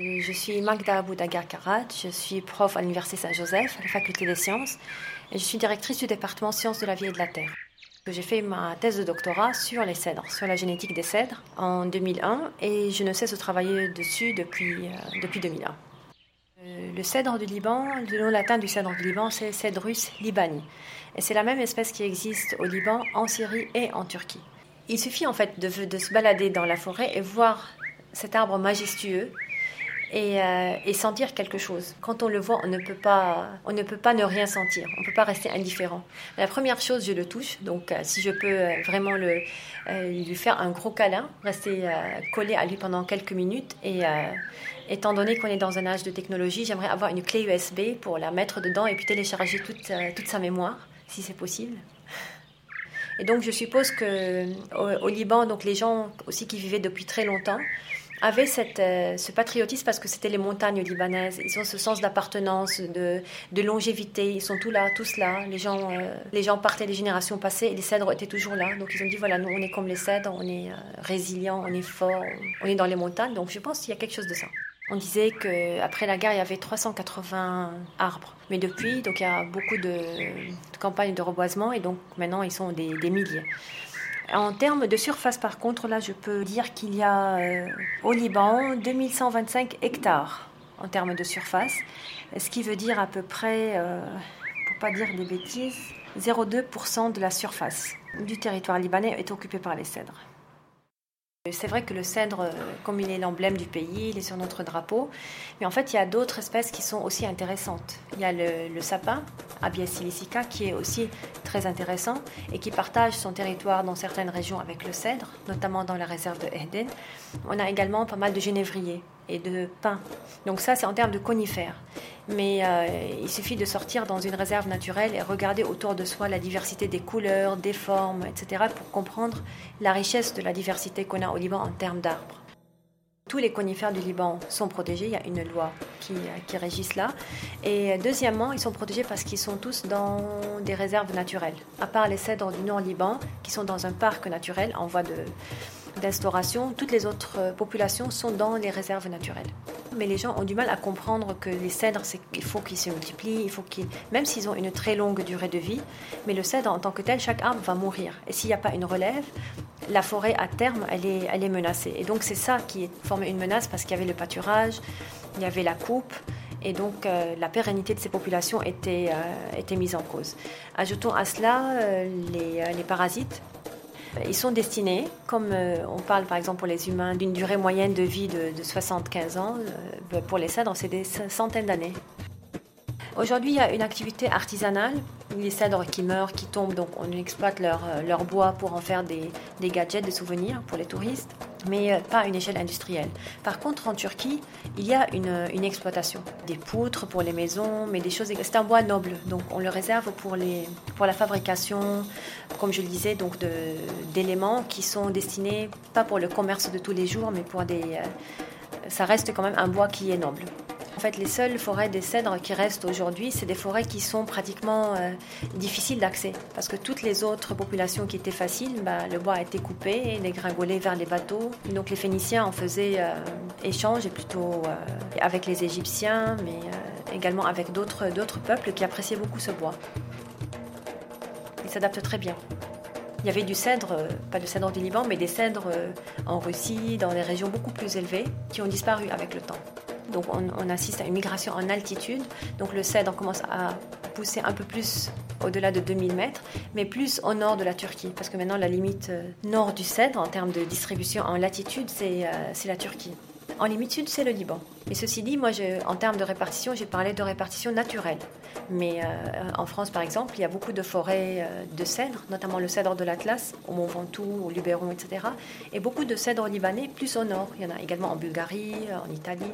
Euh, je suis Magda Boudagar Karat, je suis prof à l'Université Saint-Joseph, à la faculté des sciences, et je suis directrice du département sciences de la vie et de la terre. J'ai fait ma thèse de doctorat sur les cèdres, sur la génétique des cèdres en 2001, et je ne cesse de travailler dessus depuis, euh, depuis 2001. Euh, le cèdre du Liban, le nom latin du cèdre du Liban, c'est Cedrus libani. Et c'est la même espèce qui existe au Liban, en Syrie et en Turquie. Il suffit en fait de, de se balader dans la forêt et voir cet arbre majestueux euh, et, sentir quelque chose. Quand on le voit, on ne peut pas, on ne peut pas ne rien sentir. On ne peut pas rester indifférent. La première chose, je le touche. Donc, euh, si je peux euh, vraiment lui faire un gros câlin, rester collé à lui pendant quelques minutes. Et étant donné qu'on est dans un âge de technologie, j'aimerais avoir une clé USB pour la mettre dedans et puis télécharger toute, toute sa mémoire, si c'est possible. Et donc, je suppose que au, au Liban, donc les gens aussi qui vivaient depuis très longtemps avaient euh, ce patriotisme parce que c'était les montagnes libanaises. Ils ont ce sens d'appartenance, de, longévité. Ils sont tous là, tous là. Les gens, euh, les gens partaient des générations passées et les cèdres étaient toujours là. Donc ils ont dit voilà, nous on est comme les cèdres, on est euh, résilients, on est fort, on est dans les montagnes. Donc je pense qu'il y a quelque chose de ça. On disait qu'après la guerre, il y avait 380 arbres. Mais depuis, donc, il y a beaucoup de, campagnes de reboisement et donc maintenant, ils sont des milliers. En termes de surface, par contre, là, je peux dire qu'il y a euh, au Liban 2125 hectares en termes de surface, ce qui veut dire à peu près, euh, pour pas dire des bêtises, 0,2% de la surface du territoire libanais est occupée par les cèdres. C'est vrai que le cèdre, euh, comme il est l'emblème du pays, il est sur notre drapeau, mais en fait il y a d'autres espèces qui sont aussi intéressantes. Il y a le, sapin, Abies silicica, qui est aussi très intéressant et qui partage son territoire dans certaines régions avec le cèdre, notamment dans la réserve de Eden. On a également pas mal de genévriers de pins. Donc ça c'est en termes de conifères mais euh, il suffit de sortir dans une réserve naturelle et regarder autour de soi la diversité des couleurs, des formes, etc., pour comprendre la richesse de la diversité qu'on a au Liban en termes d'arbres. Tous les conifères du Liban sont protégés, il y a une loi qui, qui régit cela. Et deuxièmement, ils sont protégés parce qu'ils sont tous dans des réserves naturelles, à part les cèdres du Nord-Liban qui sont dans un parc naturel en voie de, d'instauration, toutes les autres euh, populations sont dans les réserves naturelles. Mais les gens ont du mal à comprendre que les cèdres, qu'il faut qu'ils se multiplient, il faut qu'ils, même s'ils ont une très longue durée de vie, mais le cèdre en tant que tel, chaque arbre va mourir. Et s'il n'y a pas une relève, la forêt à terme, elle est, elle est menacée. Et donc c'est ça qui formait une menace parce qu'il y avait le pâturage, il y avait la coupe, et donc euh, la pérennité de ces populations était, euh, était mise en cause. Ajoutons à cela les, les, parasites ils sont destinés, comme euh, on parle par exemple pour les humains, d'une durée moyenne de vie de, 75 ans. Euh, pour les cèdres, c'est des centaines d'années. Aujourd'hui, il y a une activité artisanale. Les cèdres qui meurent, qui tombent, donc on exploite leur, euh, leur bois pour en faire des, des gadgets, des souvenirs pour les touristes mais euh, pas à une échelle industrielle. Par contre, en Turquie, il y a une, une exploitation. Des poutres pour les maisons, mais des choses. C'est un bois noble, donc on le réserve pour, les, pour la fabrication, comme je le disais, donc d'éléments qui sont destinés pas pour le commerce de tous les jours, mais pour des. Euh, ça reste quand même un bois qui est noble. En fait, les seules forêts des cèdres qui restent aujourd'hui, c'est des forêts qui sont pratiquement euh, difficiles d'accès. Parce que toutes les autres populations qui étaient faciles, bah, le bois a été coupé et dégringolé vers les bateaux. donc les Phéniciens en faisaient euh, échange, et plutôt euh, avec les Égyptiens, mais également avec d'autres peuples qui appréciaient beaucoup ce bois. Il s'adapte très bien. Il y avait du cèdre, pas de cèdre du Liban, mais des cèdres en Russie, dans des régions beaucoup plus élevées, qui ont disparu avec le temps. Donc on, assiste à une migration en altitude. Donc le cèdre commence à pousser un peu plus au-delà de 2000 mètres, mais plus au nord de la Turquie. Parce que maintenant la limite euh, nord du cèdre en termes de distribution en latitude, c'est euh, la Turquie. En limite sud, c'est le Liban. Mais ceci dit, moi, en termes de répartition, j'ai parlé de répartition naturelle. Mais euh, en France, par exemple, il y a beaucoup de forêts de cèdres, notamment le cèdre de l'Atlas, au Mont Ventoux, au Luberon, etc. Et beaucoup de cèdres libanais plus au nord. Il y en a également en Bulgarie, en Italie.